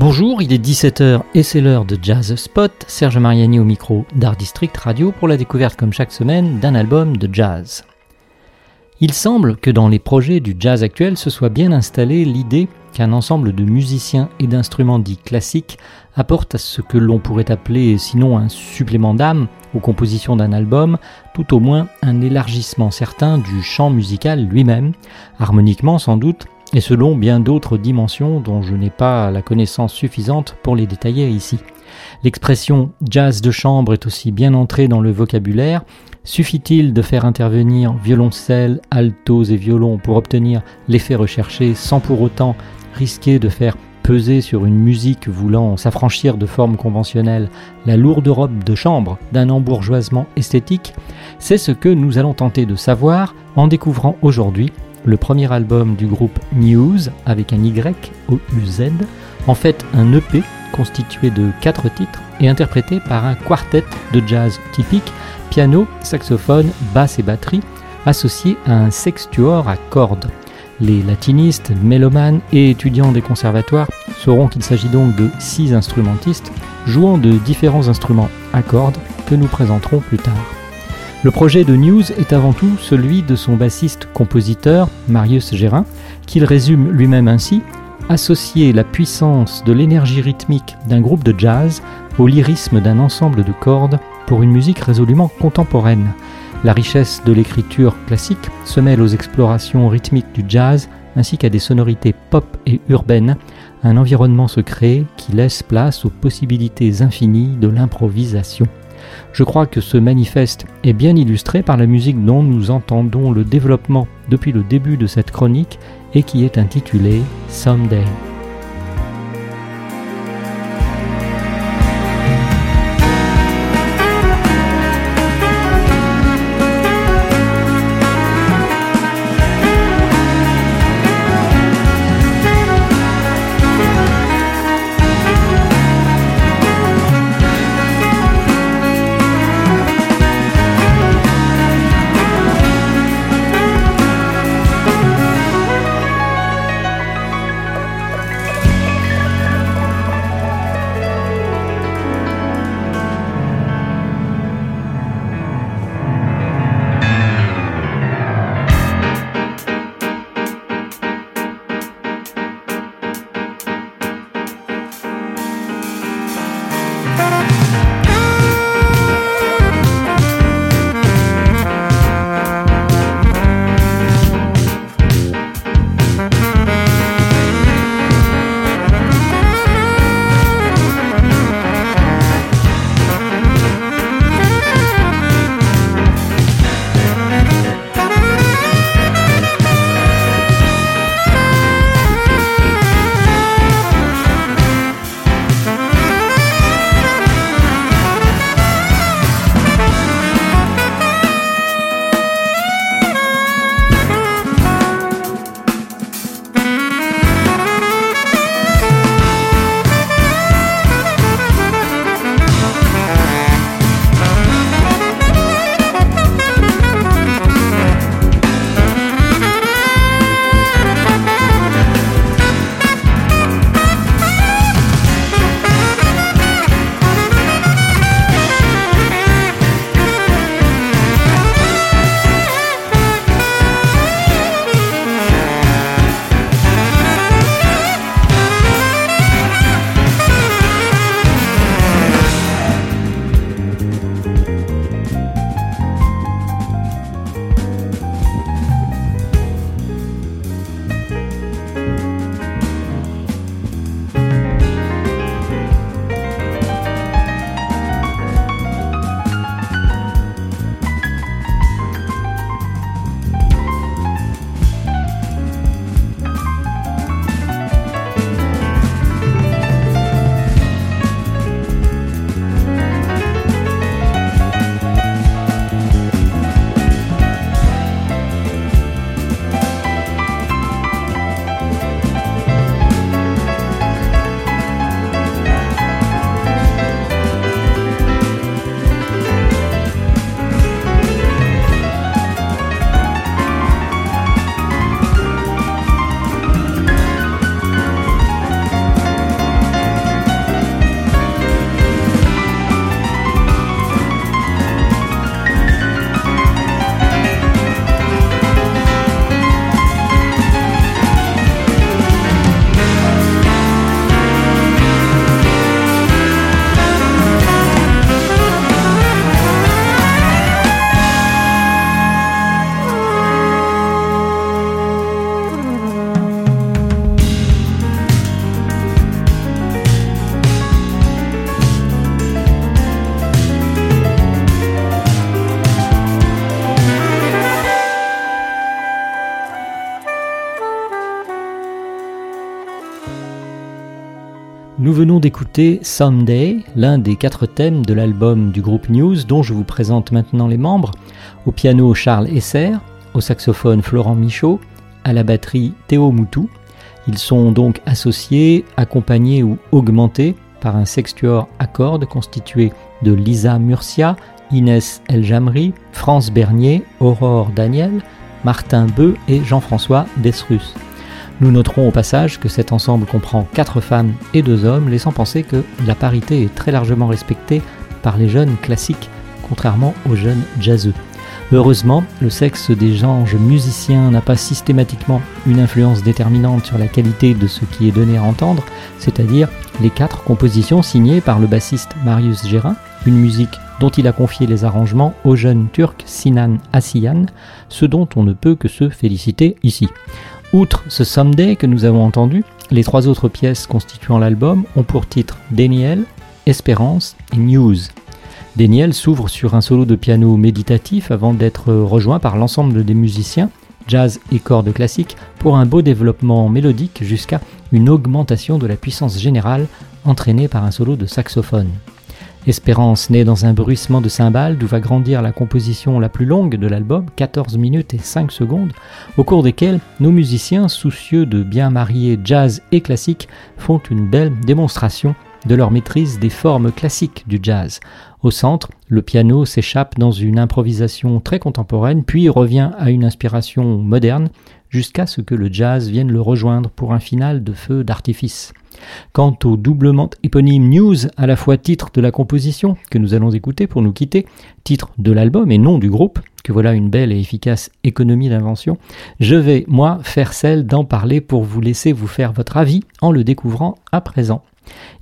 Bonjour, il est 17h et c'est l'heure de Jazz Spot. Serge Mariani au micro d'Art District Radio pour la découverte comme chaque semaine d'un album de jazz. Il semble que dans les projets du jazz actuel se soit bien installé l'idée qu'un ensemble de musiciens et d'instruments dits classiques apporte à ce que l'on pourrait appeler sinon un supplément d'âme aux compositions d'un album, tout au moins un élargissement certain du champ musical lui-même, harmoniquement sans doute, et selon bien d'autres dimensions dont je n'ai pas la connaissance suffisante pour les détailler ici. L'expression jazz de chambre est aussi bien entrée dans le vocabulaire. Suffit-il de faire intervenir violoncelle, altos et violons pour obtenir l'effet recherché sans pour autant risquer de faire peser sur une musique voulant s'affranchir de formes conventionnelles la lourde robe de chambre d'un embourgeoisement esthétique, c'est ce que nous allons tenter de savoir en découvrant aujourd'hui le premier album du groupe News avec un Y o U Z, en fait un EP constitué de quatre titres et interprété par un quartet de jazz typique, piano, saxophone, basse et batterie, associé à un sextuor à cordes. Les latinistes, mélomanes et étudiants des conservatoires sauront qu'il s'agit donc de six instrumentistes jouant de différents instruments à cordes que nous présenterons plus tard. Le projet de News est avant tout celui de son bassiste-compositeur Marius Gérin, qu'il résume lui-même ainsi associer la puissance de l'énergie rythmique d'un groupe de jazz au lyrisme d'un ensemble de cordes pour une musique résolument contemporaine. La richesse de l'écriture classique se mêle aux explorations rythmiques du jazz ainsi qu'à des sonorités pop et urbaines, un environnement se crée qui laisse place aux possibilités infinies de l'improvisation. Je crois que ce manifeste est bien illustré par la musique dont nous entendons le développement depuis le début de cette chronique et qui est intitulée Someday. Venons d'écouter Someday, l'un des quatre thèmes de l'album du groupe News dont je vous présente maintenant les membres. Au piano Charles Esser, au saxophone Florent Michaud, à la batterie Théo Moutou. Ils sont donc associés, accompagnés ou augmentés par un sextuor à cordes constitué de Lisa Murcia, Inès Eljamri, France Bernier, Aurore Daniel, Martin Beu et Jean-François Desrus. Nous noterons au passage que cet ensemble comprend 4 femmes et 2 hommes, laissant penser que la parité est très largement respectée par les jeunes classiques, contrairement aux jeunes jazzeux. Heureusement, le sexe des anges musiciens n'a pas systématiquement une influence déterminante sur la qualité de ce qui est donné à entendre, c'est-à-dire les quatre compositions signées par le bassiste Marius Gérin, une musique dont il a confié les arrangements au jeune turc Sinan Asiyan, ce dont on ne peut que se féliciter ici. Outre ce Someday que nous avons entendu, les trois autres pièces constituant l'album ont pour titre Daniel, Espérance et News. Daniel s'ouvre sur un solo de piano méditatif avant d'être rejoint par l'ensemble des musiciens, jazz et cordes classiques, pour un beau développement mélodique jusqu'à une augmentation de la puissance générale entraînée par un solo de saxophone. Espérance naît dans un bruissement de cymbales d'où va grandir la composition la plus longue de l'album, 14 minutes et 5 secondes, au cours desquelles nos musiciens, soucieux de bien marier jazz et classique, font une belle démonstration de leur maîtrise des formes classiques du jazz. Au centre, le piano s'échappe dans une improvisation très contemporaine, puis revient à une inspiration moderne, jusqu'à ce que le jazz vienne le rejoindre pour un final de feu d'artifice. Quant au doublement éponyme News, à la fois titre de la composition que nous allons écouter pour nous quitter, titre de l'album et non du groupe, que voilà une belle et efficace économie d'invention, je vais, moi, faire celle d'en parler pour vous laisser vous faire votre avis en le découvrant à présent.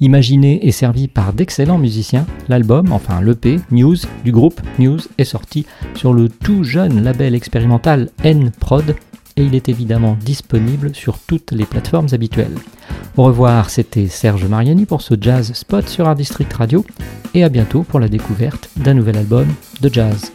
Imaginé et servi par d'excellents musiciens, l'album, enfin l'EP News du groupe News est sorti sur le tout jeune label expérimental N-Prod il est évidemment disponible sur toutes les plateformes habituelles. Au revoir, c'était Serge Mariani pour ce Jazz Spot sur Art District Radio et à bientôt pour la découverte d'un nouvel album de jazz.